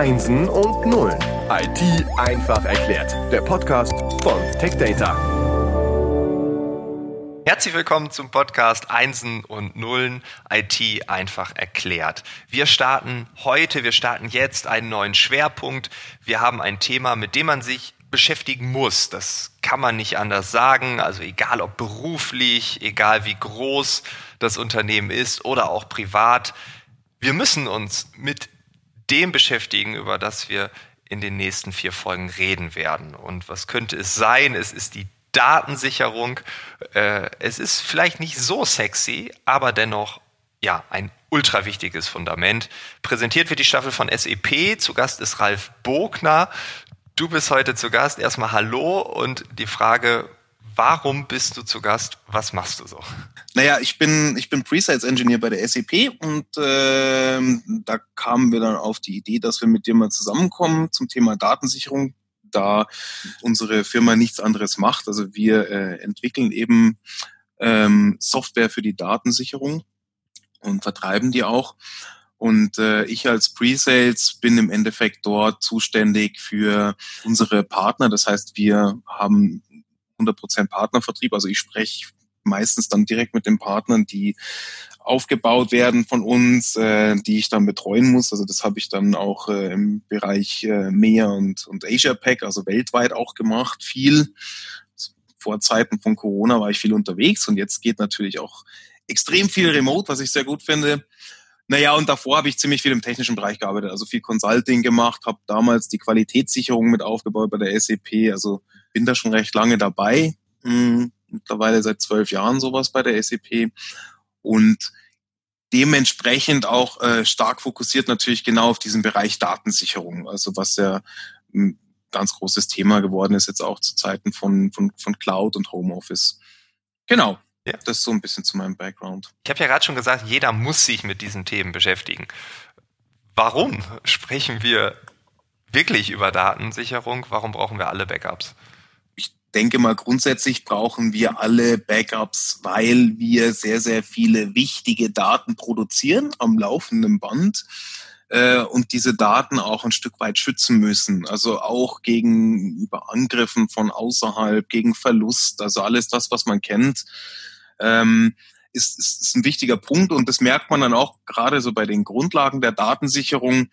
Einsen und Nullen. IT einfach erklärt. Der Podcast von TechData. Herzlich willkommen zum Podcast Einsen und Nullen IT einfach erklärt. Wir starten heute, wir starten jetzt einen neuen Schwerpunkt. Wir haben ein Thema, mit dem man sich beschäftigen muss. Das kann man nicht anders sagen. Also egal ob beruflich, egal wie groß das Unternehmen ist oder auch privat. Wir müssen uns mit dem beschäftigen, über das wir in den nächsten vier Folgen reden werden. Und was könnte es sein? Es ist die Datensicherung. Äh, es ist vielleicht nicht so sexy, aber dennoch ja ein ultra wichtiges Fundament. Präsentiert wird die Staffel von SEP. Zu Gast ist Ralf Bogner. Du bist heute zu Gast. Erstmal Hallo und die Frage, warum bist du zu Gast? Was machst du so? Naja, ich bin, ich bin Presales Engineer bei der SAP und äh, da kamen wir dann auf die Idee, dass wir mit dir mal zusammenkommen zum Thema Datensicherung, da unsere Firma nichts anderes macht. Also wir äh, entwickeln eben ähm, Software für die Datensicherung und vertreiben die auch. Und äh, ich als Pre-Sales bin im Endeffekt dort zuständig für unsere Partner. Das heißt, wir haben 100% Partnervertrieb. Also ich spreche meistens dann direkt mit den Partnern, die aufgebaut werden von uns, äh, die ich dann betreuen muss. Also das habe ich dann auch äh, im Bereich äh, MEA und, und Asia Pack, also weltweit auch gemacht, viel. Vor Zeiten von Corona war ich viel unterwegs und jetzt geht natürlich auch extrem viel remote, was ich sehr gut finde. Naja, und davor habe ich ziemlich viel im technischen Bereich gearbeitet, also viel Consulting gemacht, habe damals die Qualitätssicherung mit aufgebaut bei der SAP, also bin da schon recht lange dabei, hm, mittlerweile seit zwölf Jahren sowas bei der SAP und dementsprechend auch äh, stark fokussiert natürlich genau auf diesen Bereich Datensicherung, also was ja ein ganz großes Thema geworden ist jetzt auch zu Zeiten von, von, von Cloud und Homeoffice. Genau, ja. Das ist so ein bisschen zu meinem Background. Ich habe ja gerade schon gesagt, jeder muss sich mit diesen Themen beschäftigen. Warum sprechen wir wirklich über Datensicherung? Warum brauchen wir alle Backups? Ich denke mal, grundsätzlich brauchen wir alle Backups, weil wir sehr, sehr viele wichtige Daten produzieren am laufenden Band äh, und diese Daten auch ein Stück weit schützen müssen. Also auch gegenüber Angriffen von außerhalb, gegen Verlust, also alles das, was man kennt ähm, ist, ist, ist ein wichtiger Punkt und das merkt man dann auch gerade so bei den Grundlagen der Datensicherung,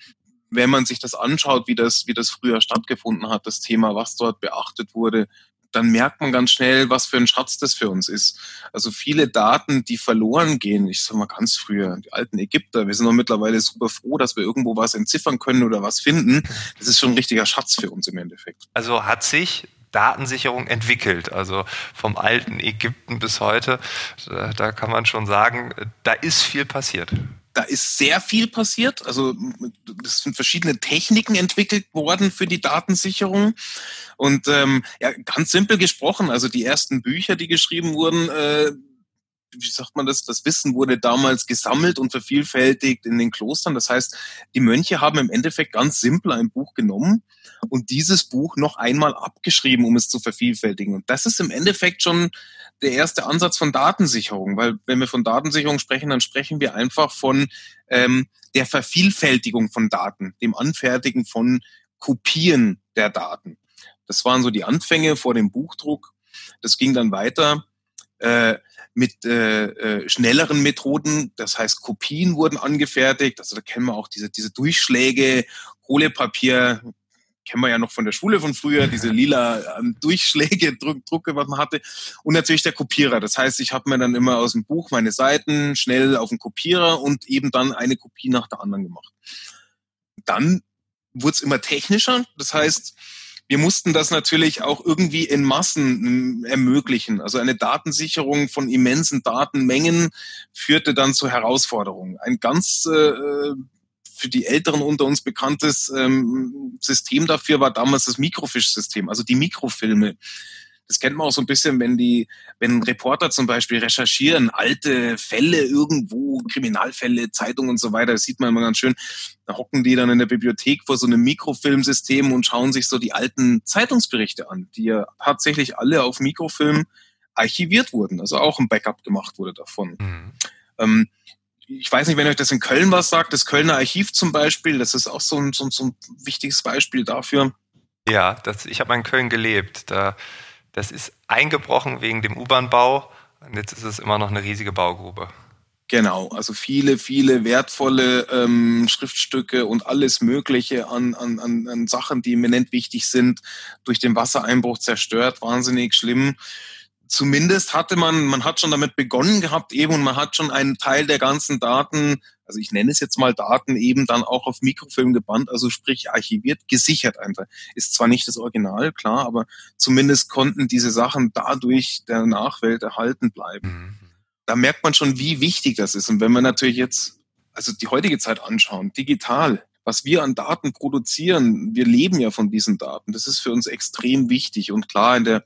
wenn man sich das anschaut, wie das, wie das früher stattgefunden hat, das Thema, was dort beachtet wurde, dann merkt man ganz schnell, was für ein Schatz das für uns ist. Also viele Daten, die verloren gehen, ich sag mal ganz früher, die alten Ägypter, wir sind doch mittlerweile super froh, dass wir irgendwo was entziffern können oder was finden. Das ist schon ein richtiger Schatz für uns im Endeffekt. Also hat sich Datensicherung entwickelt. Also vom alten Ägypten bis heute, da kann man schon sagen, da ist viel passiert. Ist sehr viel passiert. Also es sind verschiedene Techniken entwickelt worden für die Datensicherung. Und ähm, ja, ganz simpel gesprochen, also die ersten Bücher, die geschrieben wurden, äh, wie sagt man das, das Wissen wurde damals gesammelt und vervielfältigt in den Klostern. Das heißt, die Mönche haben im Endeffekt ganz simpel ein Buch genommen und dieses Buch noch einmal abgeschrieben, um es zu vervielfältigen. Und das ist im Endeffekt schon der erste Ansatz von Datensicherung, weil wenn wir von Datensicherung sprechen, dann sprechen wir einfach von ähm, der Vervielfältigung von Daten, dem Anfertigen von Kopien der Daten. Das waren so die Anfänge vor dem Buchdruck. Das ging dann weiter. Äh, mit äh, äh, schnelleren Methoden. Das heißt, Kopien wurden angefertigt. Also da kennen wir auch diese, diese Durchschläge, Kohlepapier, kennen wir ja noch von der Schule von früher, diese lila ähm, Durchschläge, Druck, Drucke, was man hatte. Und natürlich der Kopierer. Das heißt, ich habe mir dann immer aus dem Buch meine Seiten schnell auf den Kopierer und eben dann eine Kopie nach der anderen gemacht. Dann wurde es immer technischer. Das heißt, wir mussten das natürlich auch irgendwie in Massen äh, ermöglichen. Also eine Datensicherung von immensen Datenmengen führte dann zu Herausforderungen. Ein ganz äh, für die Älteren unter uns bekanntes ähm, System dafür war damals das Microfiche-System, also die Mikrofilme. Das kennt man auch so ein bisschen, wenn die, wenn Reporter zum Beispiel recherchieren, alte Fälle irgendwo, Kriminalfälle, Zeitungen und so weiter, das sieht man immer ganz schön. Da hocken die dann in der Bibliothek vor so einem Mikrofilmsystem und schauen sich so die alten Zeitungsberichte an, die ja tatsächlich alle auf Mikrofilm archiviert wurden, also auch ein Backup gemacht wurde davon. Mhm. Ähm, ich weiß nicht, wenn euch das in Köln was sagt, das Kölner Archiv zum Beispiel, das ist auch so ein, so, so ein wichtiges Beispiel dafür. Ja, das, ich habe in Köln gelebt. Da, das ist eingebrochen wegen dem U-Bahn-Bau. Und jetzt ist es immer noch eine riesige Baugrube. Genau, also viele, viele wertvolle ähm, Schriftstücke und alles Mögliche an, an, an, an Sachen, die eminent wichtig sind, durch den Wassereinbruch zerstört, wahnsinnig schlimm zumindest hatte man, man hat schon damit begonnen gehabt eben und man hat schon einen Teil der ganzen Daten, also ich nenne es jetzt mal Daten, eben dann auch auf Mikrofilm gebannt, also sprich archiviert, gesichert einfach. Ist zwar nicht das Original, klar, aber zumindest konnten diese Sachen dadurch der Nachwelt erhalten bleiben. Mhm. Da merkt man schon, wie wichtig das ist. Und wenn wir natürlich jetzt, also die heutige Zeit anschauen, digital, was wir an Daten produzieren, wir leben ja von diesen Daten. Das ist für uns extrem wichtig. Und klar, in der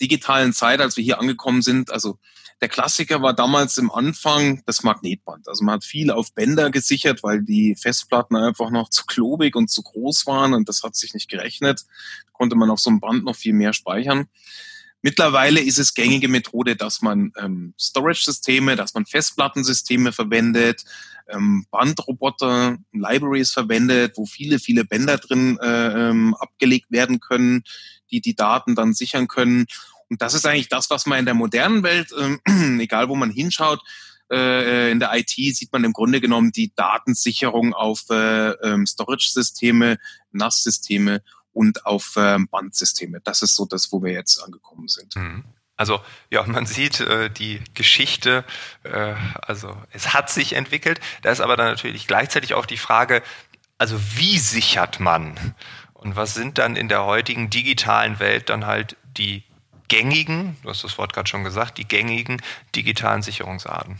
digitalen Zeit, als wir hier angekommen sind, also der Klassiker war damals im Anfang das Magnetband. Also man hat viel auf Bänder gesichert, weil die Festplatten einfach noch zu klobig und zu groß waren und das hat sich nicht gerechnet. Konnte man auf so einem Band noch viel mehr speichern. Mittlerweile ist es gängige Methode, dass man ähm, Storage-Systeme, dass man Festplattensysteme verwendet, ähm, Bandroboter, Libraries verwendet, wo viele, viele Bänder drin äh, ähm, abgelegt werden können, die die Daten dann sichern können. Und das ist eigentlich das, was man in der modernen Welt, äh, egal wo man hinschaut, äh, in der IT sieht man im Grunde genommen die Datensicherung auf äh, ähm, Storage-Systeme, NAS-Systeme und auf ähm, Bandsysteme. Das ist so das, wo wir jetzt angekommen sind. Mhm. Also ja, man sieht äh, die Geschichte, äh, also es hat sich entwickelt. Da ist aber dann natürlich gleichzeitig auch die Frage, also wie sichert man? Und was sind dann in der heutigen digitalen Welt dann halt die gängigen, du hast das Wort gerade schon gesagt, die gängigen digitalen Sicherungsarten?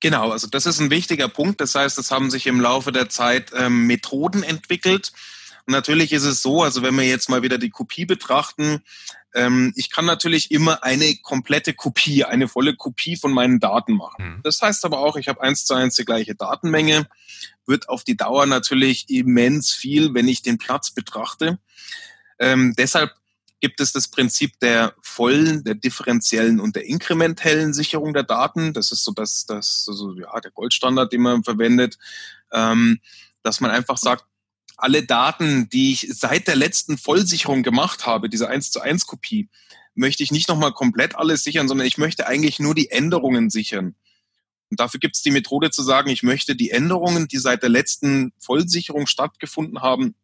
Genau, also das ist ein wichtiger Punkt. Das heißt, es haben sich im Laufe der Zeit ähm, Methoden entwickelt. Und natürlich ist es so, also wenn wir jetzt mal wieder die Kopie betrachten, ähm, ich kann natürlich immer eine komplette Kopie, eine volle Kopie von meinen Daten machen. Mhm. Das heißt aber auch, ich habe eins zu eins die gleiche Datenmenge, wird auf die Dauer natürlich immens viel, wenn ich den Platz betrachte. Ähm, deshalb gibt es das Prinzip der vollen, der differenziellen und der inkrementellen Sicherung der Daten. Das ist so das, das also, ja, der Goldstandard, den man verwendet, ähm, dass man einfach sagt, alle Daten, die ich seit der letzten Vollsicherung gemacht habe, diese 1 zu 1 Kopie, möchte ich nicht nochmal komplett alles sichern, sondern ich möchte eigentlich nur die Änderungen sichern. Und dafür gibt es die Methode zu sagen, ich möchte die Änderungen, die seit der letzten Vollsicherung stattgefunden haben,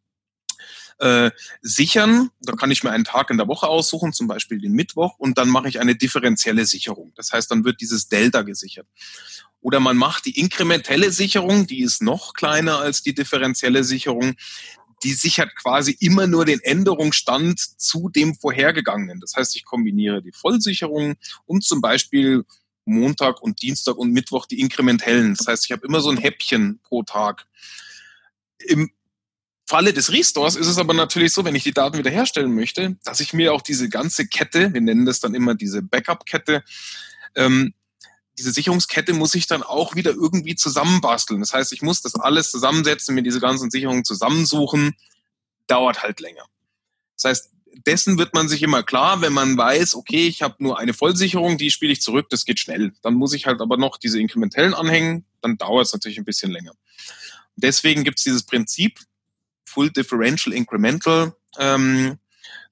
äh, sichern. Da kann ich mir einen Tag in der Woche aussuchen, zum Beispiel den Mittwoch, und dann mache ich eine differenzielle Sicherung. Das heißt, dann wird dieses Delta gesichert. Oder man macht die inkrementelle Sicherung, die ist noch kleiner als die differenzielle Sicherung. Die sichert quasi immer nur den Änderungsstand zu dem vorhergegangenen. Das heißt, ich kombiniere die Vollsicherung und zum Beispiel Montag und Dienstag und Mittwoch die inkrementellen. Das heißt, ich habe immer so ein Häppchen pro Tag. Im Falle des Restores ist es aber natürlich so, wenn ich die Daten wiederherstellen möchte, dass ich mir auch diese ganze Kette, wir nennen das dann immer diese Backup-Kette, ähm, diese Sicherungskette muss ich dann auch wieder irgendwie zusammenbasteln. Das heißt, ich muss das alles zusammensetzen, mir diese ganzen Sicherungen zusammensuchen, dauert halt länger. Das heißt, dessen wird man sich immer klar, wenn man weiß, okay, ich habe nur eine Vollsicherung, die spiele ich zurück, das geht schnell. Dann muss ich halt aber noch diese inkrementellen anhängen, dann dauert es natürlich ein bisschen länger. Deswegen gibt es dieses Prinzip Full Differential Incremental. Ähm,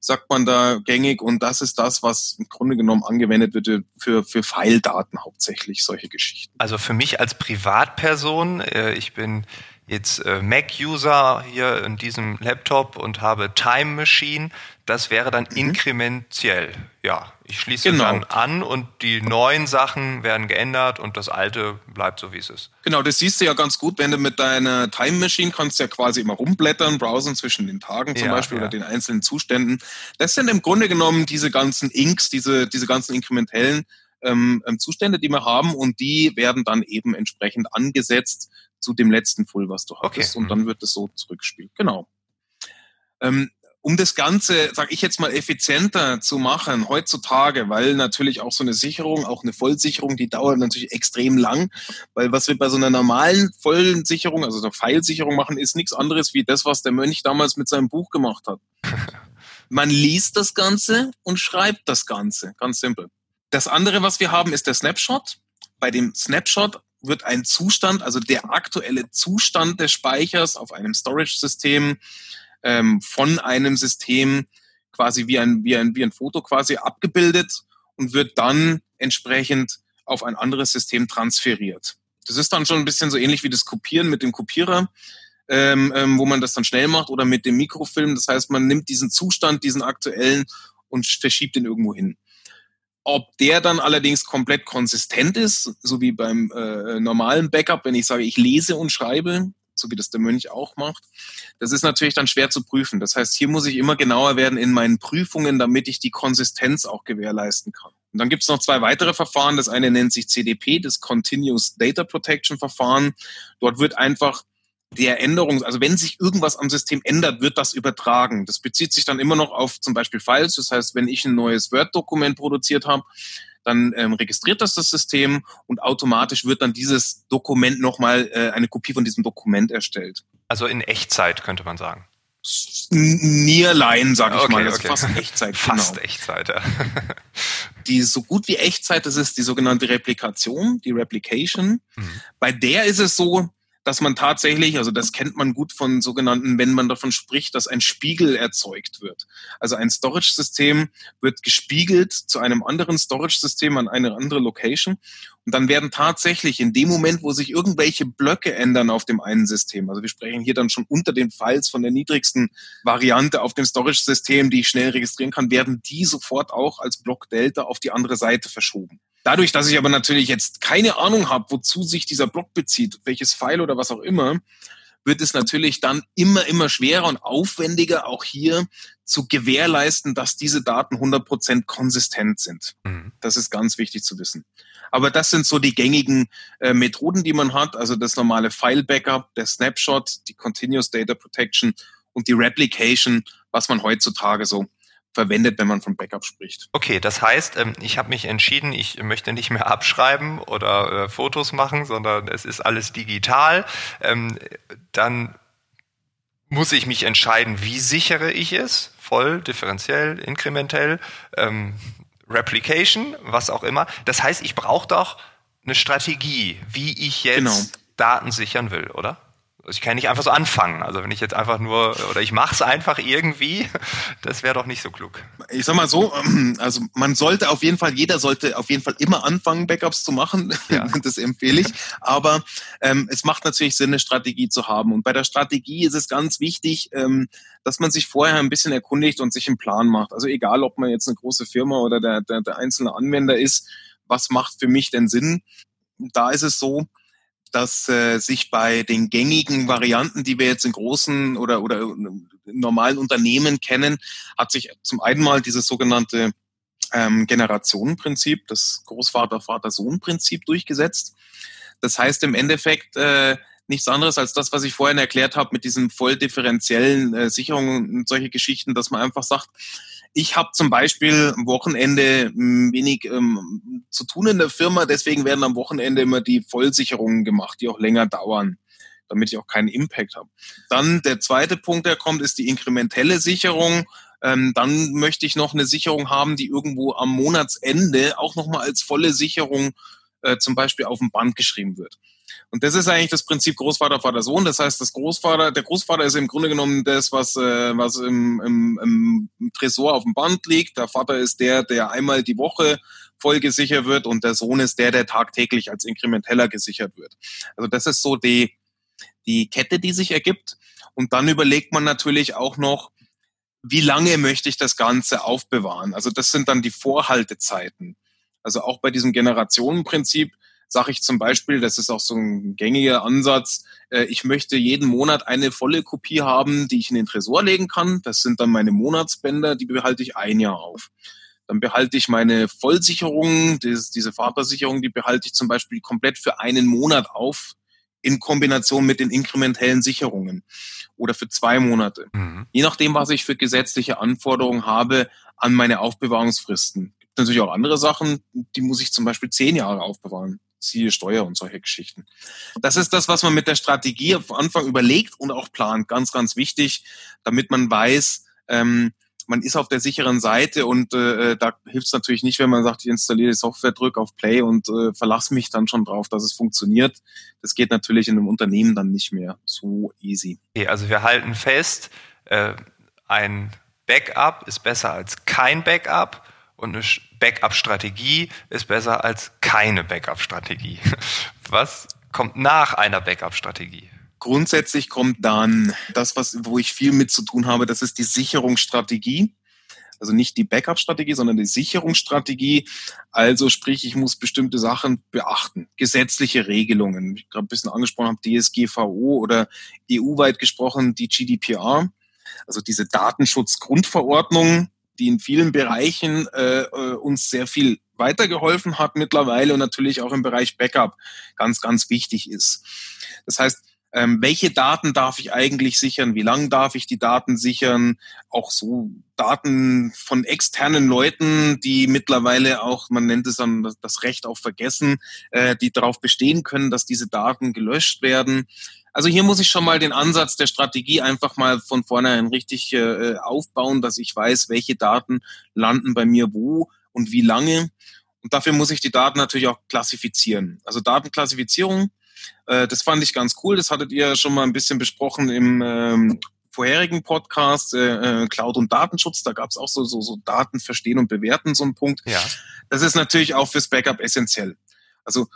sagt man da gängig und das ist das, was im Grunde genommen angewendet wird für, für File-Daten hauptsächlich, solche Geschichten. Also für mich als Privatperson, äh, ich bin jetzt äh, Mac-User hier in diesem Laptop und habe Time Machine, das wäre dann mhm. inkrementiell. Ja, ich schließe genau. dann an und die neuen Sachen werden geändert und das alte bleibt so, wie es ist. Genau, das siehst du ja ganz gut, wenn du mit deiner Time Machine kannst ja quasi immer rumblättern, browsen zwischen den Tagen zum ja, Beispiel ja. oder den einzelnen Zuständen. Das sind im Grunde genommen diese ganzen Inks, diese, diese ganzen inkrementellen ähm, ähm Zustände, die wir haben und die werden dann eben entsprechend angesetzt zu dem letzten Full, was du hattest okay. und dann mhm. wird es so zurückgespielt. Genau. Ähm, um das Ganze, sag ich jetzt mal, effizienter zu machen heutzutage, weil natürlich auch so eine Sicherung, auch eine Vollsicherung, die dauert natürlich extrem lang, weil was wir bei so einer normalen vollen Sicherung, also der Pfeilsicherung machen, ist nichts anderes wie das, was der Mönch damals mit seinem Buch gemacht hat. Man liest das Ganze und schreibt das Ganze, ganz simpel. Das andere, was wir haben, ist der Snapshot. Bei dem Snapshot wird ein Zustand, also der aktuelle Zustand des Speichers auf einem Storage-System ähm, von einem System quasi wie ein, wie, ein, wie ein Foto quasi abgebildet und wird dann entsprechend auf ein anderes System transferiert. Das ist dann schon ein bisschen so ähnlich wie das Kopieren mit dem Kopierer, ähm, ähm, wo man das dann schnell macht oder mit dem Mikrofilm. Das heißt, man nimmt diesen Zustand, diesen aktuellen und verschiebt ihn irgendwo hin. Ob der dann allerdings komplett konsistent ist, so wie beim äh, normalen Backup, wenn ich sage, ich lese und schreibe, so wie das der Mönch auch macht, das ist natürlich dann schwer zu prüfen. Das heißt, hier muss ich immer genauer werden in meinen Prüfungen, damit ich die Konsistenz auch gewährleisten kann. Und dann gibt es noch zwei weitere Verfahren. Das eine nennt sich CDP, das Continuous Data Protection Verfahren. Dort wird einfach der Änderung, also wenn sich irgendwas am System ändert, wird das übertragen. Das bezieht sich dann immer noch auf zum Beispiel Files. Das heißt, wenn ich ein neues Word-Dokument produziert habe, dann ähm, registriert das das System und automatisch wird dann dieses Dokument nochmal äh, eine Kopie von diesem Dokument erstellt. Also in Echtzeit könnte man sagen. Nearline, sag ich okay, mal. Also okay. fast Echtzeit. Fast genau. Echtzeit, ja. Die so gut wie Echtzeit, das ist die sogenannte Replikation, die Replication. Mhm. Bei der ist es so, dass man tatsächlich, also das kennt man gut von sogenannten, wenn man davon spricht, dass ein Spiegel erzeugt wird. Also ein Storage-System wird gespiegelt zu einem anderen Storage-System an eine andere Location. Und dann werden tatsächlich in dem Moment, wo sich irgendwelche Blöcke ändern auf dem einen System, also wir sprechen hier dann schon unter den Files von der niedrigsten Variante auf dem Storage-System, die ich schnell registrieren kann, werden die sofort auch als Block Delta auf die andere Seite verschoben. Dadurch, dass ich aber natürlich jetzt keine Ahnung habe, wozu sich dieser Block bezieht, welches File oder was auch immer, wird es natürlich dann immer, immer schwerer und aufwendiger, auch hier zu gewährleisten, dass diese Daten 100% konsistent sind. Mhm. Das ist ganz wichtig zu wissen. Aber das sind so die gängigen äh, Methoden, die man hat. Also das normale File-Backup, der Snapshot, die Continuous Data Protection und die Replication, was man heutzutage so verwendet, wenn man von Backup spricht. Okay, das heißt, ähm, ich habe mich entschieden, ich möchte nicht mehr abschreiben oder äh, Fotos machen, sondern es ist alles digital. Ähm, dann muss ich mich entscheiden, wie sichere ich es, voll, differenziell, inkrementell, ähm, Replication, was auch immer. Das heißt, ich brauche doch eine Strategie, wie ich jetzt Genau. Daten sichern will, oder? Also ich kann nicht einfach so anfangen. Also wenn ich jetzt einfach nur, oder ich mache es einfach irgendwie, das wäre doch nicht so klug. Ich sag mal so, ähm, also man sollte auf jeden Fall, jeder sollte auf jeden Fall immer anfangen, Backups zu machen. Ja. Das empfehle ich. Aber ähm, es macht natürlich Sinn, eine Strategie zu haben. Und bei der Strategie ist es ganz wichtig, ähm, dass man sich vorher ein bisschen erkundigt und sich einen Plan macht. Also egal, ob man jetzt eine große Firma oder der, der, der einzelne Anwender ist, was macht für mich denn Sinn? Da ist es so, dass äh, sich bei den gängigen Varianten, die wir jetzt in großen oder, oder normalen Unternehmen kennen, hat sich zum einen mal dieses sogenannte ähm, Generationenprinzip, das Großvater-Vater-Sohn-Prinzip durchgesetzt. Das heißt im Endeffekt äh, nichts anderes als das, was ich vorhin erklärt habe mit diesen voll differenziellen äh, Sicherungen und solche Geschichten, dass man einfach sagt, ich habe zum Beispiel am Wochenende mh, wenig ähm, zu tun in der Firma, deswegen werden am Wochenende immer die Vollsicherungen gemacht, die auch länger dauern, damit ich auch keinen Impact habe. Dann der zweite Punkt, der kommt, ist die inkrementelle Sicherung. Ähm, dann möchte ich noch eine Sicherung haben, die irgendwo am Monatsende auch nochmal als volle Sicherung äh, zum Beispiel auf dem Band geschrieben wird. Und das ist eigentlich das Prinzip Großvater, Vater, Sohn. Das heißt, das Großvater, der Großvater ist im Grunde genommen das, was, äh, was im, im, im Tresor auf dem Band liegt. Der Vater ist der, der einmal die Woche voll gesichert wird und der Sohn ist der, der tagtäglich als inkrementeller gesichert wird. Also das ist so die, die Kette, die sich ergibt. Und dann überlegt man natürlich auch noch, wie lange möchte ich das Ganze aufbewahren? Also das sind dann die Vorhaltezeiten. Also auch bei diesem Generationenprinzip sage ich zum Beispiel, das ist auch so ein gängiger Ansatz, äh, ich möchte jeden Monat eine volle Kopie haben, die ich in den Tresor legen kann. Das sind dann meine Monatsbänder, die behalte ich ein Jahr auf. Dann behalte ich meine Vollsicherung, das, diese Vatersicherung, die behalte ich zum Beispiel komplett für einen Monat auf, in Kombination mit den inkrementellen Sicherungen oder für zwei Monate. Mhm. Je nachdem, was ich für gesetzliche Anforderungen habe an meine Aufbewahrungsfristen. Gibt natürlich auch andere Sachen, die muss ich zum Beispiel zehn Jahre aufbewahren. Siehe Steuer und solche Geschichten. Das ist das, was man mit der Strategie am Anfang überlegt und auch plant. Ganz, ganz wichtig, damit man weiß, ähm, man ist auf der sicheren Seite und äh, da hilft es natürlich nicht, wenn man sagt, ich installiere die Software, drücke auf Play und äh, verlasse mich dann schon drauf, dass es funktioniert. Das geht natürlich in einem Unternehmen dann nicht mehr so easy. Okay, also wir halten fest, äh, ein Backup ist besser als kein Backup und eine Backup-Strategie ist besser als keine Backup-Strategie. Was kommt nach einer Backup-Strategie? Grundsätzlich kommt dann das, was, wo ich viel mit zu tun habe, das ist die Sicherungsstrategie. Also nicht die Backup-Strategie, sondern die Sicherungsstrategie. Also sprich, ich muss bestimmte Sachen beachten. Gesetzliche Regelungen. Ich gerade ein bisschen angesprochen habe, DSGVO oder EU-weit gesprochen, die GDPR. Also diese Datenschutzgrundverordnung, die in vielen Bereichen äh, äh, uns sehr viel weitergeholfen hat mittlerweile und natürlich auch im Bereich Backup ganz, ganz wichtig ist. Das heißt, ähm, welche Daten darf ich eigentlich sichern, wie lange darf ich die Daten sichern, auch so Daten von externen Leuten, die mittlerweile auch, man nennt es dann das Recht auf Vergessen, äh, die darauf bestehen können, dass diese Daten gelöscht werden. Also hier muss ich schon mal den Ansatz der Strategie einfach mal von vornherein richtig äh, aufbauen, dass ich weiß, welche Daten landen bei mir wo und wie lange. Und dafür muss ich die Daten natürlich auch klassifizieren. Also Datenklassifizierung äh, das fand ich ganz cool. Das hattet ihr schon mal ein bisschen besprochen im ähm, vorherigen Podcast, äh, äh Cloud und Datenschutz. Da gab es auch so, so, so Daten verstehen und bewerten, so ein Punkt. Ja. Das ist natürlich auch fürs Backup essentiell. Also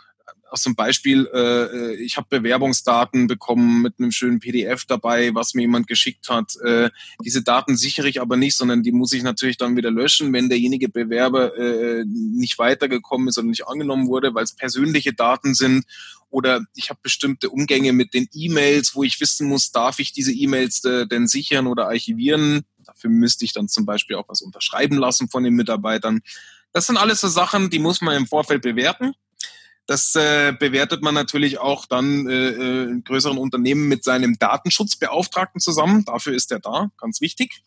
aus zum Beispiel, äh, ich habe Bewerbungsdaten bekommen mit einem schönen PDF dabei, was mir jemand geschickt hat. Äh, diese Daten sichere ich aber nicht, sondern die muss ich natürlich dann wieder löschen, wenn derjenige Bewerber äh, nicht weitergekommen ist oder nicht angenommen wurde, weil es persönliche Daten sind. Oder ich habe bestimmte Umgänge mit den E-Mails, wo ich wissen muss, darf ich diese E-Mails äh, denn sichern oder archivieren. Dafür müsste ich dann zum Beispiel auch was unterschreiben lassen von den Mitarbeitern. Das sind alles so Sachen, die muss man im Vorfeld bewerten. Das äh, bewertet man natürlich auch dann äh, äh, in größeren Unternehmen mit seinem Datenschutzbeauftragten zusammen. Dafür ist er da, ganz wichtig.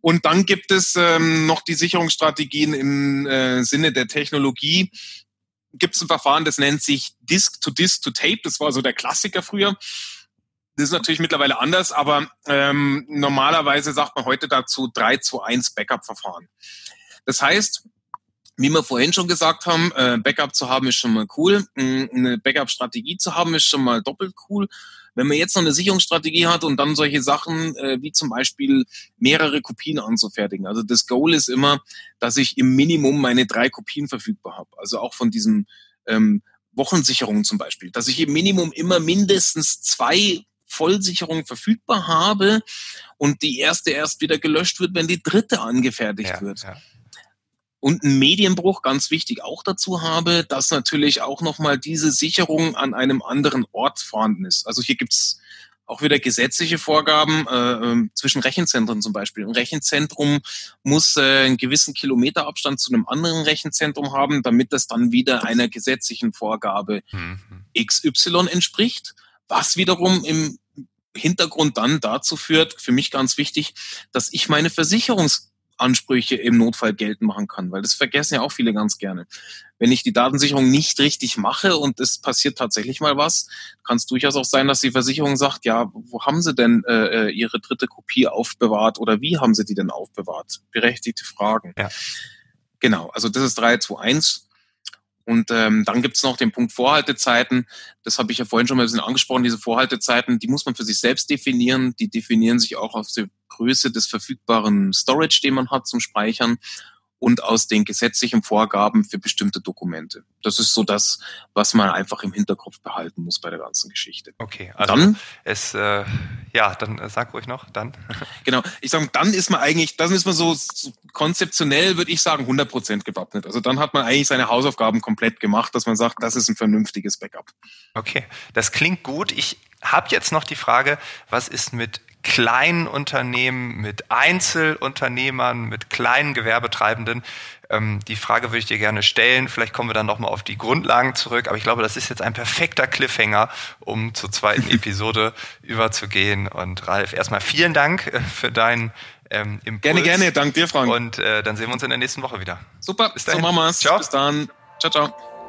Und dann gibt es ähm, noch die Sicherungsstrategien im äh, Sinne der Technologie. Gibt es ein Verfahren, das nennt sich Disk to Disk to Tape. Das war so der Klassiker früher. Das ist natürlich mittlerweile anders, aber ähm, normalerweise sagt man heute dazu 3 zu 1 Backup-Verfahren. Das heißt, wie wir vorhin schon gesagt haben, äh, Backup zu haben ist schon mal cool. Mm, eine Backup-Strategie zu haben ist schon mal doppelt cool. Wenn man jetzt noch eine Sicherungsstrategie hat und dann solche Sachen äh, wie zum Beispiel mehrere Kopien anzufertigen. Also das Goal ist immer, dass ich im Minimum meine drei Kopien verfügbar habe. Also auch von diesen ähm, Wochensicherungen zum Beispiel. Dass ich im Minimum immer mindestens zwei Vollsicherungen verfügbar habe und die erste erst wieder gelöscht wird, wenn die dritte angefertigt ja, wird. Ja und ein Medienbruch ganz wichtig auch dazu habe, dass natürlich auch nochmal diese Sicherung an einem anderen Ort vorhanden ist. Also hier gibt's auch wieder gesetzliche Vorgaben äh, ähm, zwischen Rechenzentren zum Beispiel. Ein Rechenzentrum muss äh, einen gewissen Kilometerabstand zu einem anderen Rechenzentrum haben, damit das dann wieder einer gesetzlichen Vorgabe mhm. XY entspricht, was wiederum im Hintergrund dann dazu führt, für mich ganz wichtig, dass ich meine Versicherungs Ansprüche im Notfall geltend machen kann, weil das vergessen ja auch viele ganz gerne. Wenn ich die Datensicherung nicht richtig mache und es passiert tatsächlich mal was, kann es durchaus auch sein, dass die Versicherung sagt, ja, wo haben Sie denn äh, äh Ihre dritte Kopie aufbewahrt oder wie haben Sie die denn aufbewahrt? Berechtigte Fragen. Ja. Genau, also das ist 321. Und ähm, dann gibt es noch den Punkt Vorhaltezeiten. Das habe ich ja vorhin schon mal ein bisschen angesprochen. Diese Vorhaltezeiten, die muss man für sich selbst definieren. Die definieren sich auch auf die Größe des verfügbaren Storage, den man hat zum Speichern und aus den gesetzlichen Vorgaben für bestimmte Dokumente. Das ist so das, was man einfach im Hinterkopf behalten muss bei der ganzen Geschichte. Okay, also dann, es, äh, ja, dann äh, sag ruhig noch, dann. genau, ich sage, dann ist man eigentlich, dann ist man so, so konzeptionell, würde ich sagen, 100 Prozent gewappnet. Also dann hat man eigentlich seine Hausaufgaben komplett gemacht, dass man sagt, das ist ein vernünftiges Backup. Okay, das klingt gut. Ich habe jetzt noch die Frage, was ist mit kleinen Unternehmen, mit Einzelunternehmern, mit kleinen Gewerbetreibenden. Ähm, die Frage würde ich dir gerne stellen. Vielleicht kommen wir dann nochmal auf die Grundlagen zurück. Aber ich glaube, das ist jetzt ein perfekter Cliffhanger, um zur zweiten Episode überzugehen. Und Ralf, erstmal vielen Dank äh, für deinen ähm, Impuls. Gerne, gerne. Dank dir, Frank. Und äh, dann sehen wir uns in der nächsten Woche wieder. Super. Bis dahin. So machen wir's. Ciao. Bis dann. Ciao, ciao.